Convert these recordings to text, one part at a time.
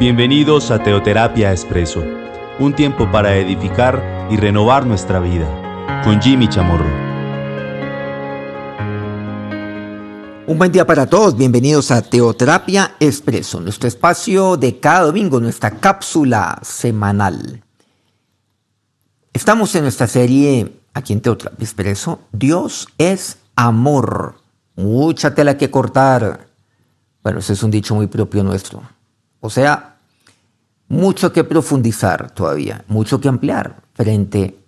Bienvenidos a Teoterapia Expreso, un tiempo para edificar y renovar nuestra vida, con Jimmy Chamorro. Un buen día para todos, bienvenidos a Teoterapia Expreso, nuestro espacio de cada domingo, nuestra cápsula semanal. Estamos en nuestra serie aquí en Teoterapia Expreso, Dios es amor. Mucha tela que cortar. Bueno, ese es un dicho muy propio nuestro. O sea, mucho que profundizar todavía, mucho que ampliar frente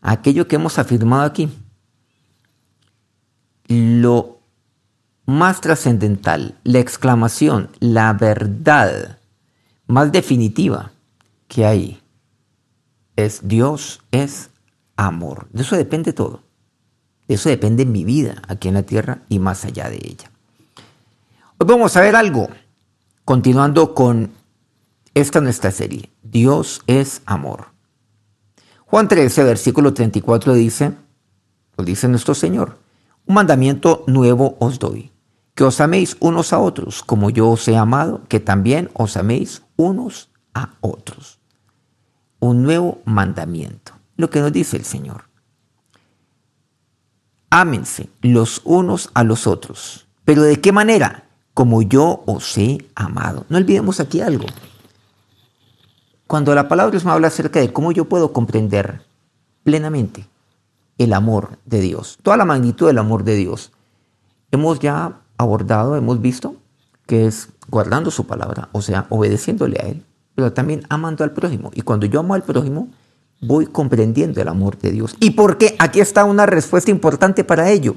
a aquello que hemos afirmado aquí. Lo más trascendental, la exclamación, la verdad más definitiva que hay es Dios es amor. De eso depende todo. De eso depende mi vida aquí en la tierra y más allá de ella. Hoy vamos a ver algo Continuando con esta nuestra serie, Dios es amor. Juan 13, versículo 34 dice, lo dice nuestro Señor, un mandamiento nuevo os doy, que os améis unos a otros, como yo os he amado, que también os améis unos a otros. Un nuevo mandamiento, lo que nos dice el Señor. Ámense los unos a los otros. ¿Pero de qué manera? Como yo os he amado. No olvidemos aquí algo. Cuando la palabra Dios me habla acerca de cómo yo puedo comprender plenamente el amor de Dios, toda la magnitud del amor de Dios, hemos ya abordado, hemos visto que es guardando su palabra, o sea, obedeciéndole a Él, pero también amando al prójimo. Y cuando yo amo al prójimo, voy comprendiendo el amor de Dios. ¿Y por qué? Aquí está una respuesta importante para ello.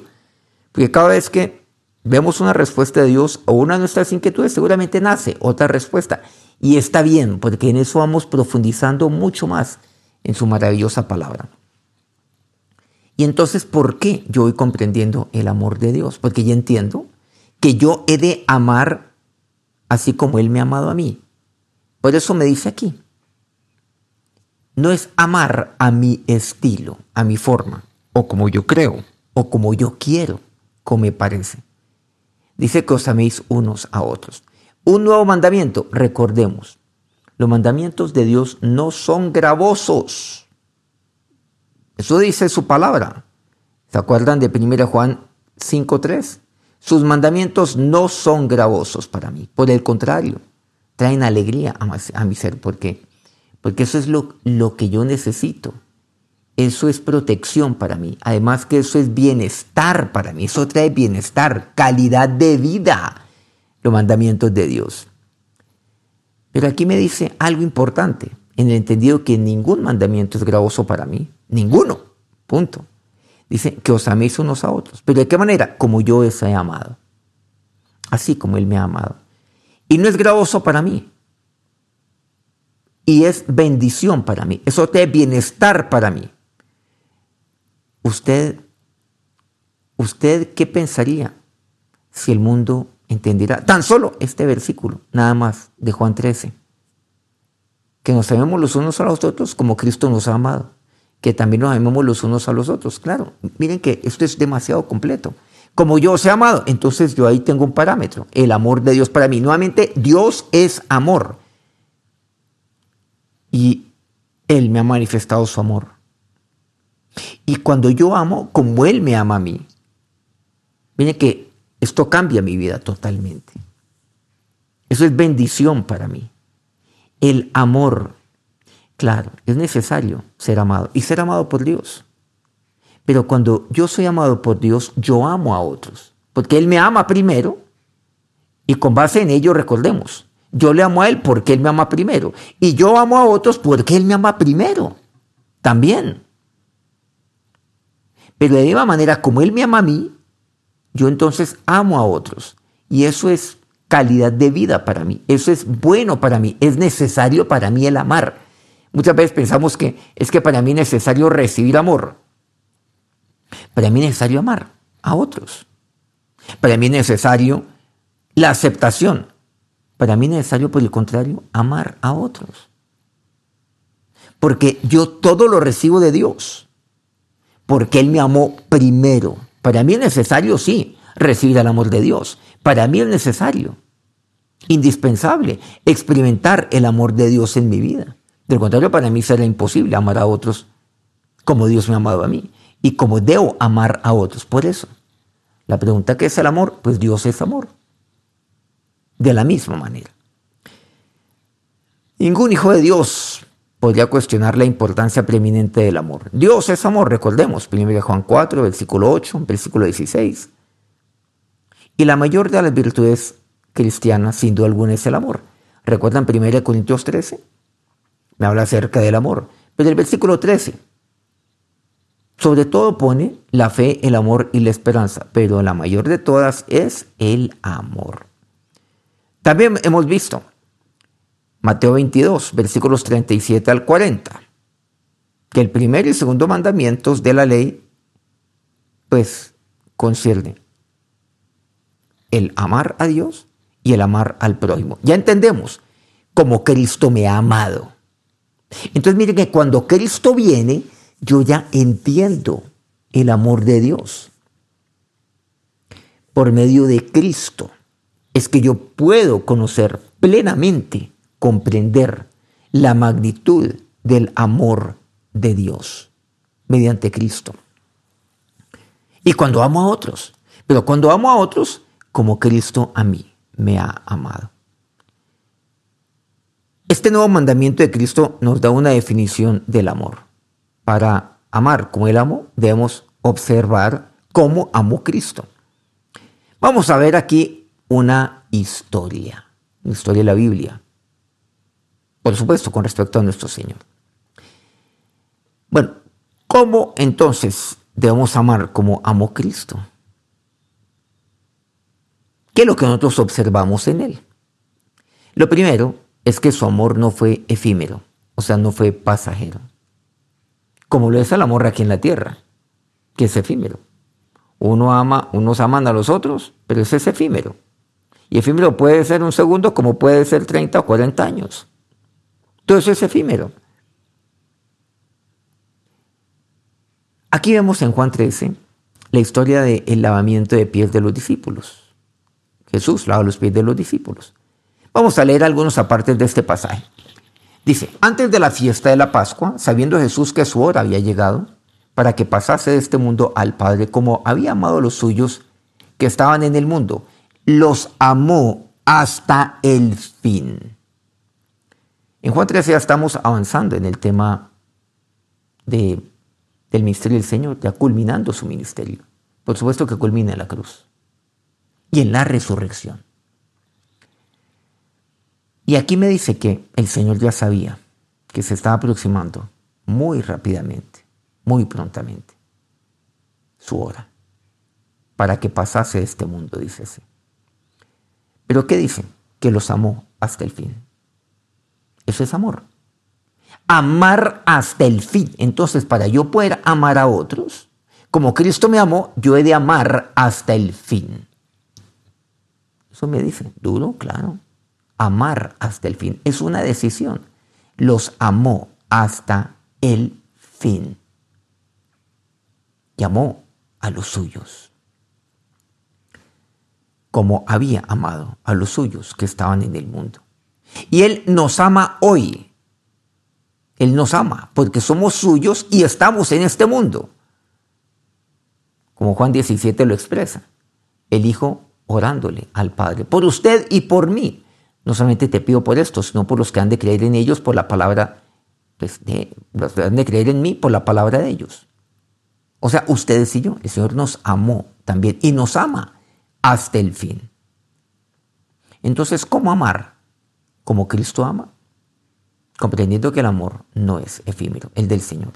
Porque cada vez que vemos una respuesta de Dios o una de nuestras inquietudes, seguramente nace otra respuesta. Y está bien, porque en eso vamos profundizando mucho más en su maravillosa palabra. Y entonces, ¿por qué yo voy comprendiendo el amor de Dios? Porque yo entiendo que yo he de amar así como Él me ha amado a mí. Por eso me dice aquí, no es amar a mi estilo, a mi forma, o como yo creo, o como yo quiero, como me parece dice que os améis unos a otros. Un nuevo mandamiento, recordemos, los mandamientos de Dios no son gravosos. Eso dice su palabra. ¿Se acuerdan de 1 Juan 5.3? Sus mandamientos no son gravosos para mí. Por el contrario, traen alegría a mi ser. ¿Por qué? Porque eso es lo, lo que yo necesito. Eso es protección para mí. Además que eso es bienestar para mí. Eso trae bienestar, calidad de vida. Los mandamientos de Dios. Pero aquí me dice algo importante, en el entendido que ningún mandamiento es gravoso para mí. Ninguno. Punto. Dice que os améis unos a otros. ¿Pero de qué manera? Como yo os he amado. Así como Él me ha amado. Y no es gravoso para mí. Y es bendición para mí. Eso trae bienestar para mí. ¿Usted, usted qué pensaría si el mundo entendiera tan solo este versículo, nada más, de Juan 13? Que nos amemos los unos a los otros como Cristo nos ha amado. Que también nos amemos los unos a los otros. Claro, miren que esto es demasiado completo. Como yo os he amado, entonces yo ahí tengo un parámetro, el amor de Dios para mí. Nuevamente, Dios es amor. Y Él me ha manifestado su amor. Y cuando yo amo como Él me ama a mí, miren que esto cambia mi vida totalmente. Eso es bendición para mí. El amor, claro, es necesario ser amado y ser amado por Dios. Pero cuando yo soy amado por Dios, yo amo a otros. Porque Él me ama primero y con base en ello recordemos, yo le amo a Él porque Él me ama primero. Y yo amo a otros porque Él me ama primero. También. Pero de la misma manera como Él me ama a mí, yo entonces amo a otros. Y eso es calidad de vida para mí. Eso es bueno para mí. Es necesario para mí el amar. Muchas veces pensamos que es que para mí es necesario recibir amor. Para mí es necesario amar a otros. Para mí es necesario la aceptación. Para mí es necesario, por el contrario, amar a otros. Porque yo todo lo recibo de Dios porque Él me amó primero. Para mí es necesario, sí, recibir el amor de Dios. Para mí es necesario. indispensable experimentar el amor de Dios en mi vida. Del contrario, para mí será imposible amar a otros como Dios me ha amado a mí y como debo amar a otros. Por eso, la pregunta ¿qué es el amor? Pues Dios es amor. De la misma manera. Ningún hijo de Dios podría cuestionar la importancia preeminente del amor. Dios es amor, recordemos, 1 Juan 4, versículo 8, versículo 16. Y la mayor de las virtudes cristianas, sin duda alguna, es el amor. ¿Recuerdan 1 Corintios 13? Me habla acerca del amor. Pero el versículo 13, sobre todo pone la fe, el amor y la esperanza, pero la mayor de todas es el amor. También hemos visto Mateo 22, versículos 37 al 40, que el primer y segundo mandamientos de la ley, pues, concierne el amar a Dios y el amar al prójimo. Ya entendemos como Cristo me ha amado. Entonces miren que cuando Cristo viene, yo ya entiendo el amor de Dios. Por medio de Cristo es que yo puedo conocer plenamente comprender la magnitud del amor de Dios mediante Cristo. Y cuando amo a otros, pero cuando amo a otros como Cristo a mí me ha amado. Este nuevo mandamiento de Cristo nos da una definición del amor. Para amar como Él amó, debemos observar cómo amó Cristo. Vamos a ver aquí una historia, una historia de la Biblia por supuesto, con respecto a nuestro Señor. Bueno, ¿cómo entonces debemos amar como amó Cristo? ¿Qué es lo que nosotros observamos en Él? Lo primero es que su amor no fue efímero, o sea, no fue pasajero, como lo es el amor aquí en la tierra, que es efímero. Uno ama, unos aman a los otros, pero ese es efímero. Y efímero puede ser un segundo como puede ser 30 o 40 años. Todo eso es efímero. Aquí vemos en Juan 13 la historia del lavamiento de pies de los discípulos. Jesús lava los pies de los discípulos. Vamos a leer algunos apartes de este pasaje. Dice, antes de la fiesta de la Pascua, sabiendo Jesús que su hora había llegado, para que pasase de este mundo al Padre como había amado a los suyos que estaban en el mundo, los amó hasta el fin. En Juan 13 ya estamos avanzando en el tema de, del ministerio del Señor, ya culminando su ministerio. Por supuesto que culmina en la cruz y en la resurrección. Y aquí me dice que el Señor ya sabía que se estaba aproximando muy rápidamente, muy prontamente, su hora, para que pasase este mundo, dice así. Pero ¿qué dice? Que los amó hasta el fin. Eso es amor. Amar hasta el fin. Entonces, para yo poder amar a otros, como Cristo me amó, yo he de amar hasta el fin. Eso me dice, duro, claro. Amar hasta el fin. Es una decisión. Los amó hasta el fin. Y amó a los suyos. Como había amado a los suyos que estaban en el mundo. Y Él nos ama hoy. Él nos ama porque somos suyos y estamos en este mundo. Como Juan 17 lo expresa. El Hijo orándole al Padre. Por usted y por mí. No solamente te pido por esto, sino por los que han de creer en ellos por la palabra, pues, de, los que han de creer en mí por la palabra de ellos. O sea, ustedes y yo. El Señor nos amó también y nos ama hasta el fin. Entonces, ¿cómo amar? Como Cristo ama, comprendiendo que el amor no es efímero, el del Señor.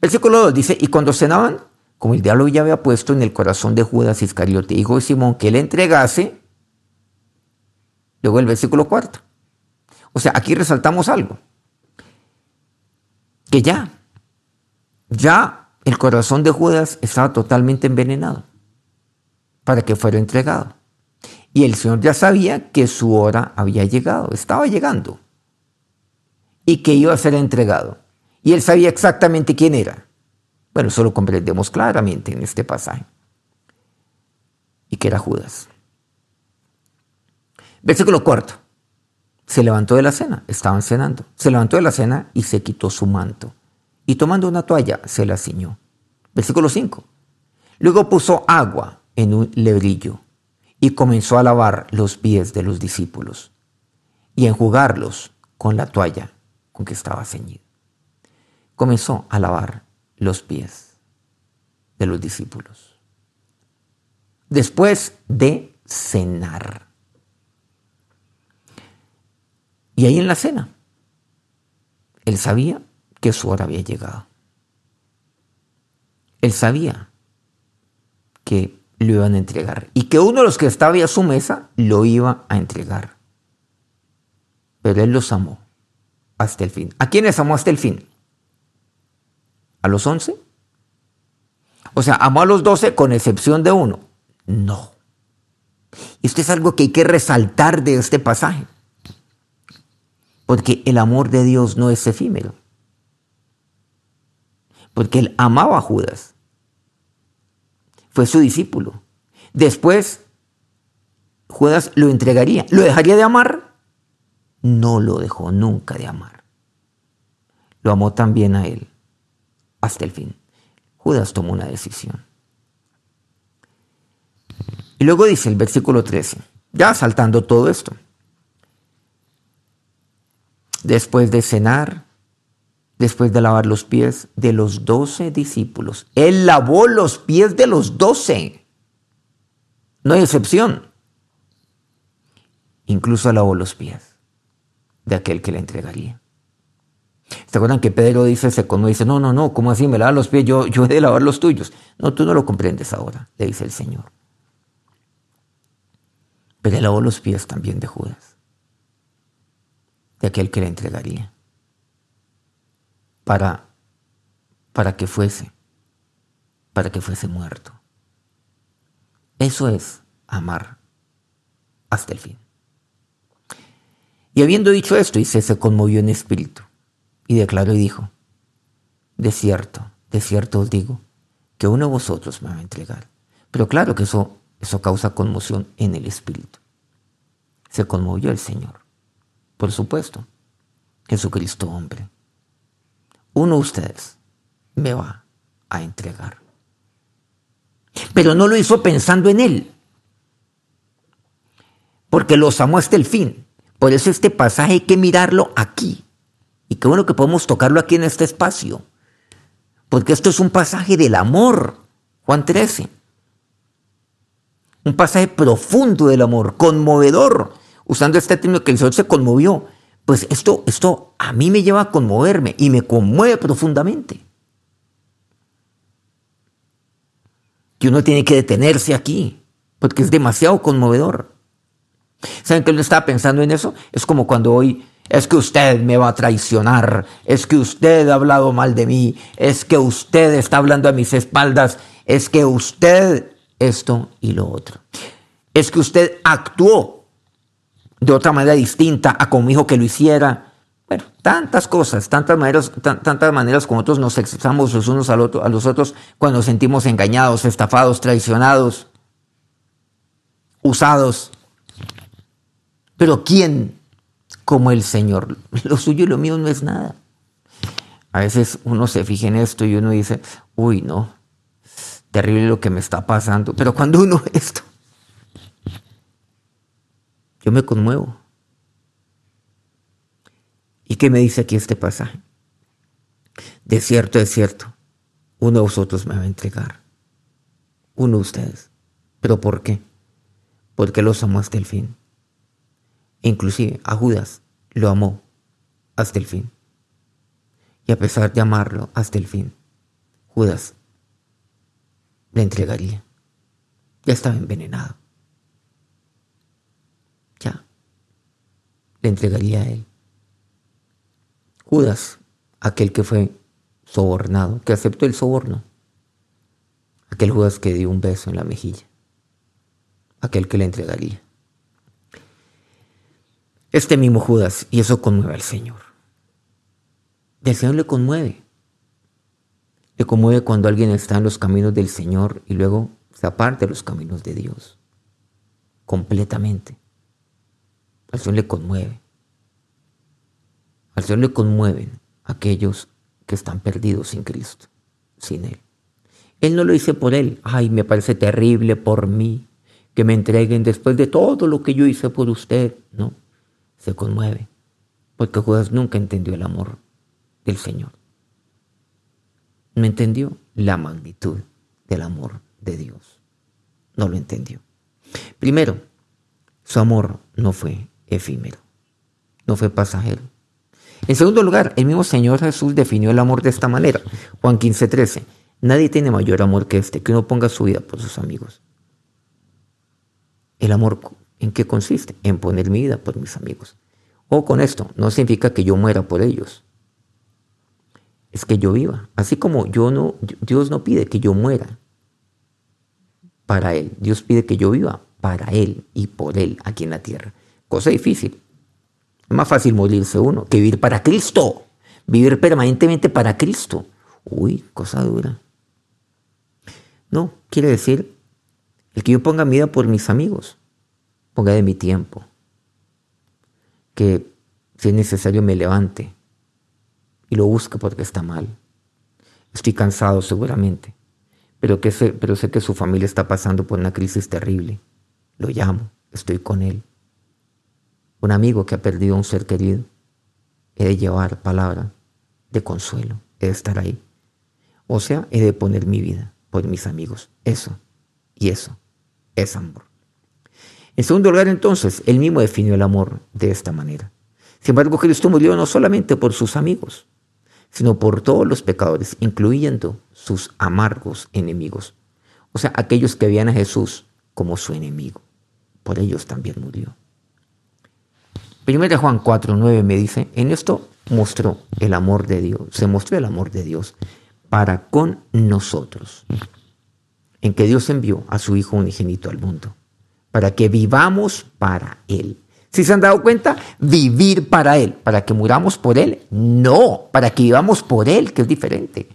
Versículo 2 dice, y cuando cenaban, como el diablo ya había puesto en el corazón de Judas Iscariote, hijo de Simón, que le entregase, luego el versículo 4. O sea, aquí resaltamos algo, que ya, ya el corazón de Judas estaba totalmente envenenado para que fuera entregado. Y el Señor ya sabía que su hora había llegado, estaba llegando. Y que iba a ser entregado. Y él sabía exactamente quién era. Bueno, eso lo comprendemos claramente en este pasaje. Y que era Judas. Versículo cuarto. Se levantó de la cena, estaban cenando. Se levantó de la cena y se quitó su manto. Y tomando una toalla, se la ciñó. Versículo 5. Luego puso agua en un lebrillo y comenzó a lavar los pies de los discípulos y a enjugarlos con la toalla con que estaba ceñido. Comenzó a lavar los pies de los discípulos. Después de cenar. Y ahí en la cena, él sabía que su hora había llegado. Él sabía que lo iban a entregar y que uno de los que estaba a su mesa lo iba a entregar. Pero él los amó hasta el fin. ¿A quiénes amó hasta el fin? ¿A los once? O sea, amó a los doce con excepción de uno. No. Esto es algo que hay que resaltar de este pasaje. Porque el amor de Dios no es efímero. Porque él amaba a Judas. Fue su discípulo. Después, Judas lo entregaría. ¿Lo dejaría de amar? No lo dejó nunca de amar. Lo amó también a él hasta el fin. Judas tomó una decisión. Y luego dice el versículo 13, ya saltando todo esto. Después de cenar, después de lavar los pies de los doce discípulos, él lavó los pies de los doce. No hay excepción. Incluso lavó los pies de aquel que le entregaría. ¿Se acuerdan que Pedro dice, se cuando dice, no, no, no, ¿cómo así me lavas los pies? Yo, yo he de lavar los tuyos. No, tú no lo comprendes ahora, le dice el Señor. Pero él lavó los pies también de Judas, de aquel que le entregaría, para, para que fuese, para que fuese muerto. Eso es amar hasta el fin. Y habiendo dicho esto, y se conmovió en espíritu y declaró y dijo, de cierto, de cierto os digo, que uno de vosotros me va a entregar. Pero claro que eso, eso causa conmoción en el espíritu. Se conmovió el Señor. Por supuesto, Jesucristo hombre. Uno de ustedes me va a entregar. Pero no lo hizo pensando en él, porque los amó hasta el fin. Por eso este pasaje hay que mirarlo aquí. Y qué bueno que podemos tocarlo aquí en este espacio. Porque esto es un pasaje del amor. Juan 13. Un pasaje profundo del amor, conmovedor. Usando este término que el Señor se conmovió. Pues esto, esto a mí me lleva a conmoverme y me conmueve profundamente. Que uno tiene que detenerse aquí, porque es demasiado conmovedor. ¿Saben que uno estaba pensando en eso? Es como cuando hoy es que usted me va a traicionar, es que usted ha hablado mal de mí, es que usted está hablando a mis espaldas, es que usted esto y lo otro. Es que usted actuó de otra manera distinta a como dijo que lo hiciera. Bueno, tantas cosas, tantas maneras, tantas maneras como nosotros nos expresamos los unos a los otros cuando nos sentimos engañados, estafados, traicionados, usados. Pero ¿quién como el Señor. Lo suyo y lo mío no es nada. A veces uno se fija en esto y uno dice, uy, no, terrible lo que me está pasando. Pero cuando uno esto, yo me conmuevo. ¿Y qué me dice aquí este pasaje? De cierto, es cierto, uno de vosotros me va a entregar. Uno de ustedes. ¿Pero por qué? Porque los amo hasta el fin. Inclusive a Judas lo amó hasta el fin. Y a pesar de amarlo hasta el fin, Judas le entregaría. Ya estaba envenenado. Ya. Le entregaría a él. Judas, aquel que fue sobornado, que aceptó el soborno. Aquel Judas que dio un beso en la mejilla. Aquel que le entregaría este mismo Judas, y eso conmueve al Señor. Y Señor le conmueve. Le conmueve cuando alguien está en los caminos del Señor y luego se aparta de los caminos de Dios. Completamente. Al Señor le conmueve. Al Señor le conmueven aquellos que están perdidos sin Cristo, sin Él. Él no lo dice por Él. Ay, me parece terrible por mí que me entreguen después de todo lo que yo hice por usted. No, se conmueve. Porque Judas nunca entendió el amor del Señor. No entendió la magnitud del amor de Dios. No lo entendió. Primero, su amor no fue efímero, no fue pasajero. En segundo lugar, el mismo Señor Jesús definió el amor de esta manera. Juan 15, 13. Nadie tiene mayor amor que este, que uno ponga su vida por sus amigos. ¿El amor en qué consiste? En poner mi vida por mis amigos. O con esto, no significa que yo muera por ellos. Es que yo viva. Así como yo no, Dios no pide que yo muera para Él. Dios pide que yo viva para Él y por Él aquí en la tierra. Cosa difícil. Es más fácil morirse uno que vivir para Cristo. Vivir permanentemente para Cristo. Uy, cosa dura. No, quiere decir el que yo ponga mi vida por mis amigos, ponga de mi tiempo, que si es necesario me levante y lo busque porque está mal. Estoy cansado seguramente, pero, que sé, pero sé que su familia está pasando por una crisis terrible. Lo llamo, estoy con él. Un amigo que ha perdido un ser querido, he de llevar palabra de consuelo, he de estar ahí. O sea, he de poner mi vida por mis amigos. Eso y eso es amor. En segundo lugar, entonces, él mismo definió el amor de esta manera. Sin embargo, Cristo murió no solamente por sus amigos, sino por todos los pecadores, incluyendo sus amargos enemigos. O sea, aquellos que veían a Jesús como su enemigo. Por ellos también murió. Primera Juan 4, 9 me dice, en esto mostró el amor de Dios, se mostró el amor de Dios para con nosotros en que Dios envió a su Hijo unigénito al mundo, para que vivamos para Él. ¿Si se han dado cuenta? Vivir para Él, para que muramos por Él. No, para que vivamos por Él, que es diferente.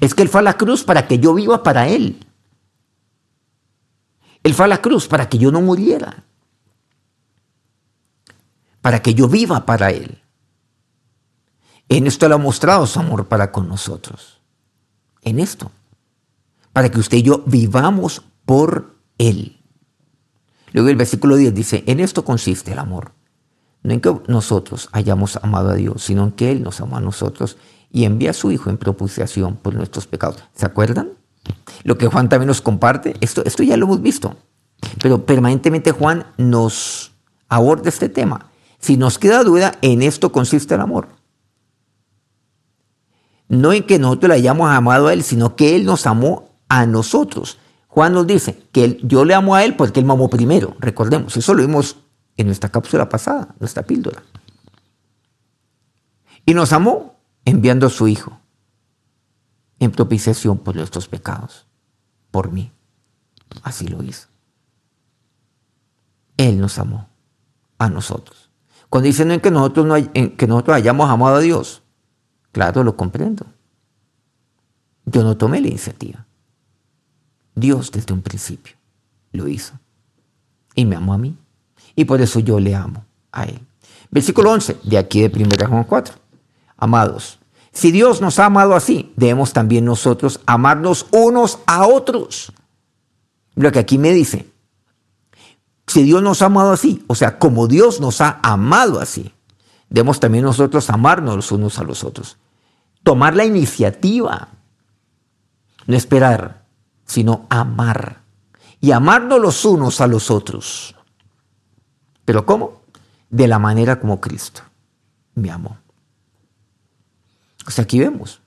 Es que Él fue a la cruz para que yo viva para Él. Él fue a la cruz para que yo no muriera. Para que yo viva para Él. En esto Él ha mostrado su amor para con nosotros. En esto para que usted y yo vivamos por Él. Luego el versículo 10 dice, en esto consiste el amor. No en que nosotros hayamos amado a Dios, sino en que Él nos amó a nosotros y envía a su Hijo en propiciación por nuestros pecados. ¿Se acuerdan? Lo que Juan también nos comparte, esto, esto ya lo hemos visto, pero permanentemente Juan nos aborda este tema. Si nos queda duda, en esto consiste el amor. No en que nosotros le hayamos amado a Él, sino que Él nos amó a nosotros. Juan nos dice que yo le amo a él porque él me amó primero. Recordemos, eso lo vimos en nuestra cápsula pasada, nuestra píldora. Y nos amó enviando a su Hijo en propiciación por nuestros pecados, por mí. Así lo hizo. Él nos amó a nosotros. Cuando dicen que nosotros, no que nosotros hayamos amado a Dios, claro, lo comprendo. Yo no tomé la iniciativa. Dios desde un principio lo hizo. Y me amó a mí. Y por eso yo le amo a Él. Versículo 11 de aquí de 1 Juan 4. Amados, si Dios nos ha amado así, debemos también nosotros amarnos unos a otros. Lo que aquí me dice, si Dios nos ha amado así, o sea, como Dios nos ha amado así, debemos también nosotros amarnos los unos a los otros. Tomar la iniciativa, no esperar sino amar. Y amarnos los unos a los otros. ¿Pero cómo? De la manera como Cristo me amó. O sea, aquí vemos,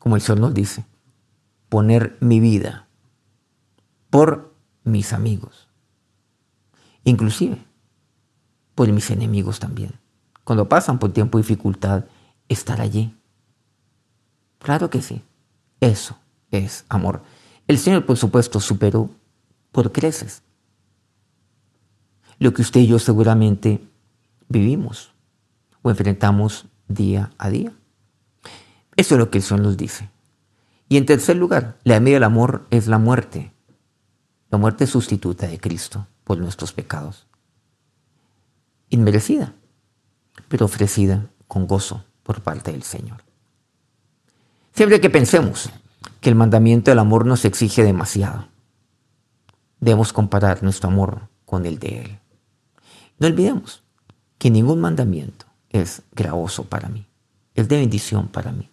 como el Señor nos dice, poner mi vida por mis amigos. Inclusive por mis enemigos también. Cuando pasan por tiempo de dificultad, estar allí. Claro que sí. Eso es amor. El Señor, por supuesto, superó por creces lo que usted y yo seguramente vivimos o enfrentamos día a día. Eso es lo que el Señor nos dice. Y en tercer lugar, la medida del amor es la muerte, la muerte sustituta de Cristo nuestros pecados. inmerecida, pero ofrecida con gozo por parte del Señor. Siempre que pensemos que el mandamiento del amor nos exige demasiado, debemos comparar nuestro amor con el de Él. No olvidemos que ningún mandamiento es gravoso para mí, es de bendición para mí.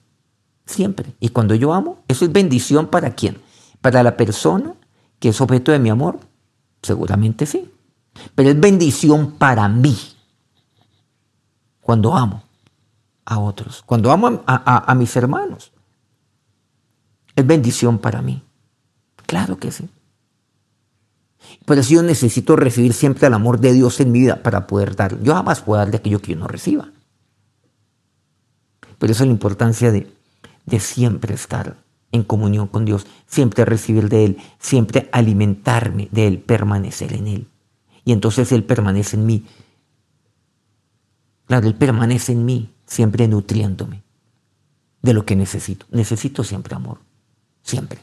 Siempre. Y cuando yo amo, eso es bendición para quién? Para la persona que es objeto de mi amor. Seguramente sí. Pero es bendición para mí. Cuando amo a otros. Cuando amo a, mis hermanos. Es bendición para mí. Claro que sí. Por eso yo necesito recibir siempre el amor de Dios en mi vida para poder dar. Yo jamás puedo dar de aquello que yo no reciba. Por eso la importancia de, de siempre estar en comunión con Dios, siempre recibir de Él, siempre alimentarme de Él, permanecer en Él. Y entonces Él permanece en mí. Claro, Él permanece en mí, siempre nutriéndome de lo que necesito. Necesito siempre amor, siempre.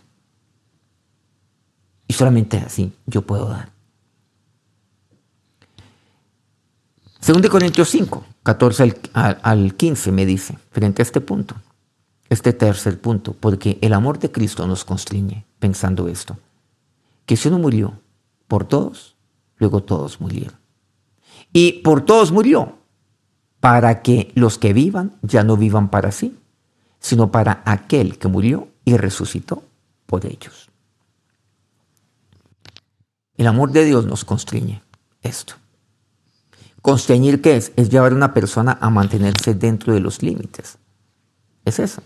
Y solamente así yo puedo dar. Según de Corintios 5, 14 al, al 15 me dice, frente a este punto, este tercer punto, porque el amor de Cristo nos constriñe pensando esto, que si uno murió por todos, luego todos murieron. Y por todos murió, para que los que vivan ya no vivan para sí, sino para aquel que murió y resucitó por ellos. El amor de Dios nos constriñe esto. Constreñir qué es? Es llevar a una persona a mantenerse dentro de los límites. Es eso.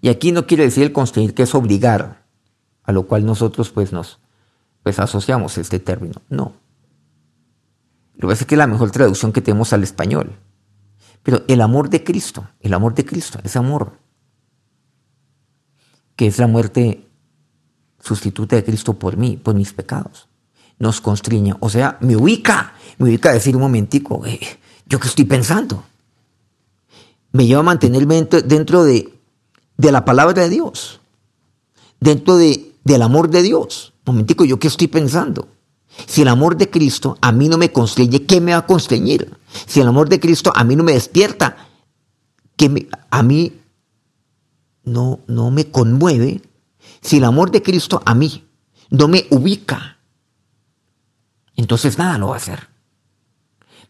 Y aquí no quiere decir el constreñir que es obligar, a lo cual nosotros pues nos pues asociamos este término. No. Lo que pasa es que es la mejor traducción que tenemos al español. Pero el amor de Cristo, el amor de Cristo, ese amor, que es la muerte sustituta de Cristo por mí, por mis pecados, nos constriña. O sea, me ubica, me ubica a decir un momentico, eh, ¿yo qué estoy pensando? Me lleva a mantenerme dentro de de la palabra de Dios, dentro de, del amor de Dios. Momentico, ¿yo qué estoy pensando? Si el amor de Cristo a mí no me constreñe, ¿qué me va a constreñir? Si el amor de Cristo a mí no me despierta, ¿qué a mí no, no me conmueve? Si el amor de Cristo a mí no me ubica, entonces nada lo va a hacer.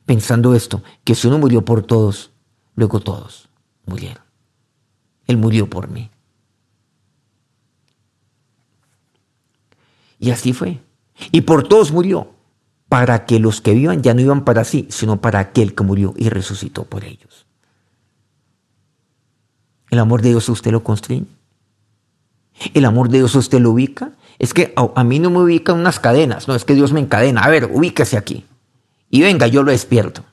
Pensando esto, que si uno murió por todos, luego todos murieron. Él murió por mí. Y así fue. Y por todos murió, para que los que vivan ya no iban para sí, sino para aquel que murió y resucitó por ellos. El amor de Dios usted lo constriñe. El amor de Dios usted lo ubica. Es que a, mí no me ubican unas cadenas, no, es que Dios me encadena. A ver, ubíquese aquí. Y venga, yo lo despierto.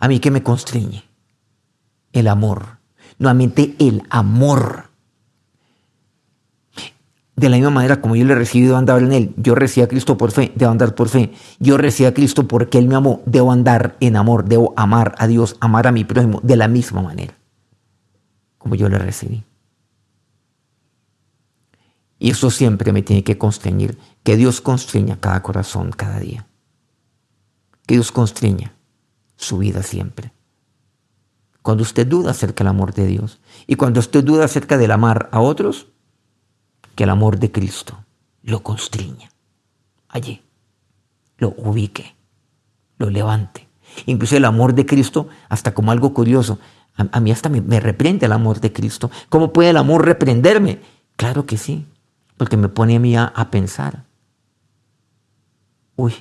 A mí que me constriñe el amor, nuevamente el amor. De la misma manera como yo le he recibido andar en Él, yo recibí a Cristo por fe, debo andar por fe. Yo recibí a Cristo porque Él me amó, debo andar en amor, debo amar a Dios, amar a mi prójimo de la misma manera como yo le recibí. Y eso siempre me tiene que constreñir, que Dios constriña cada corazón cada día. Que Dios constriña su vida siempre. Cuando usted duda acerca del amor de Dios y cuando usted duda acerca del amar a otros, que el amor de Cristo lo constriña allí, lo ubique, lo levante. Incluso el amor de Cristo, hasta como algo curioso, a, mí hasta me, me, reprende el amor de Cristo. ¿Cómo puede el amor reprenderme? Claro que sí, porque me pone a mí a, a pensar. Uy,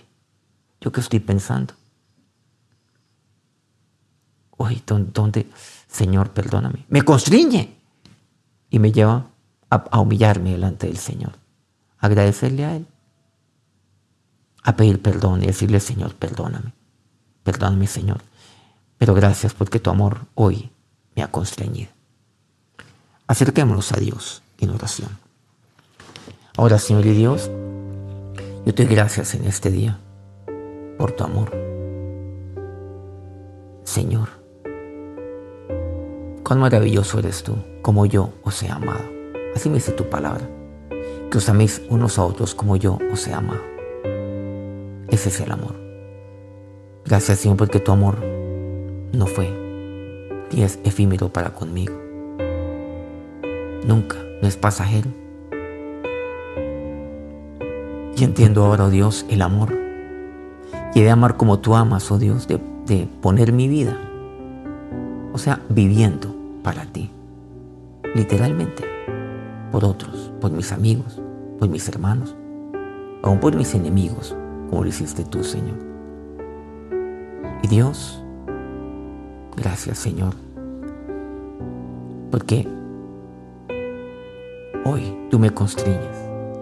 ¿yo qué estoy pensando? Uy, ¿dónde, Señor, perdóname? Me constriñe y me lleva a, humillarme delante del Señor, agradecerle a Él, a pedir perdón y decirle, Señor, perdóname, perdóname, Señor, pero gracias porque tu amor hoy me ha constreñido. Acerquémonos a Dios en oración. Ahora, Señor y Dios, yo te doy gracias en este día por tu amor. Señor, Cuán maravilloso eres tú, como yo os he amado. Así me dice tu palabra. que os améis unos a otros como yo os he amado. Ese es el amor. Gracias Señor porque tu amor no fue y es efímero para conmigo. Nunca, no es pasajero. Y entiendo ahora, oh Dios, el amor. Y de amar como tú amas, oh Dios, de, de poner mi vida. O sea, viviendo para ti. Literalmente. Por otros, por mis amigos, por mis hermanos, aún por mis enemigos, como lo hiciste tú, Señor. Y Dios, gracias, Señor, porque hoy tú me constriñes,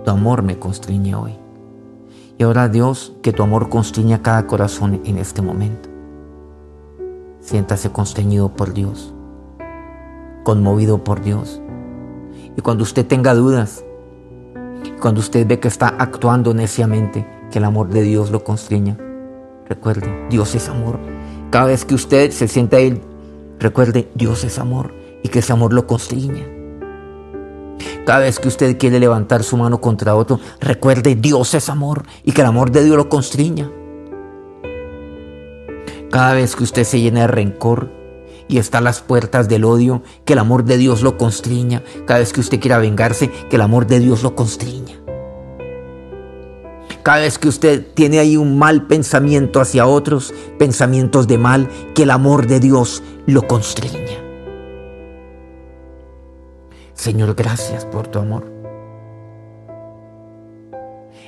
tu amor me constriñe hoy. Y ahora Dios, que tu amor constriña cada corazón en este momento. Siéntase constreñido por Dios, conmovido por Dios. Y cuando usted tenga dudas, cuando usted ve que está actuando neciamente, que el amor de Dios lo constriña, recuerde, Dios es amor. Cada vez que usted se sienta Él, recuerde, Dios es amor y que ese amor lo constriña. Cada vez que usted quiere levantar su mano contra otro, recuerde, Dios es amor y que el amor de Dios lo constriña. Cada vez que usted se llena de rencor y está a las puertas del odio, que el amor de Dios lo constriña. Cada vez que usted quiera vengarse, que el amor de Dios lo constriña. Cada vez que usted tiene ahí un mal pensamiento hacia otros, pensamientos de mal, que el amor de Dios lo constriña. Señor, gracias por tu amor.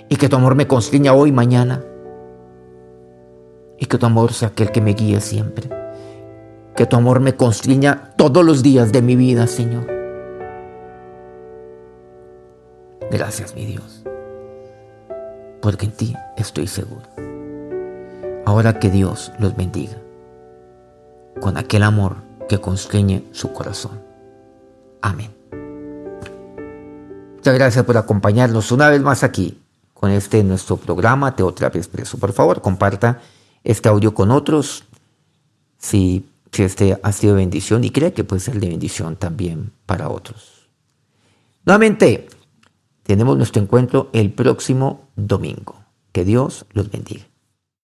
Y que tu amor me constriña hoy, mañana. Y que tu amor sea aquel que me guíe siempre. Que tu amor me constriña todos los días de mi vida, Señor. Gracias, mi Dios. Porque en ti estoy seguro. Ahora que Dios los bendiga con aquel amor que constriñe su corazón. Amén. Muchas gracias por acompañarnos una vez más aquí con este nuestro programa Teoterapia Expreso. Por favor, comparta este audio con otros si, si este ha sido bendición y cree que puede ser de bendición también para otros. Nuevamente, tenemos nuestro encuentro el próximo domingo. Que Dios los bendiga.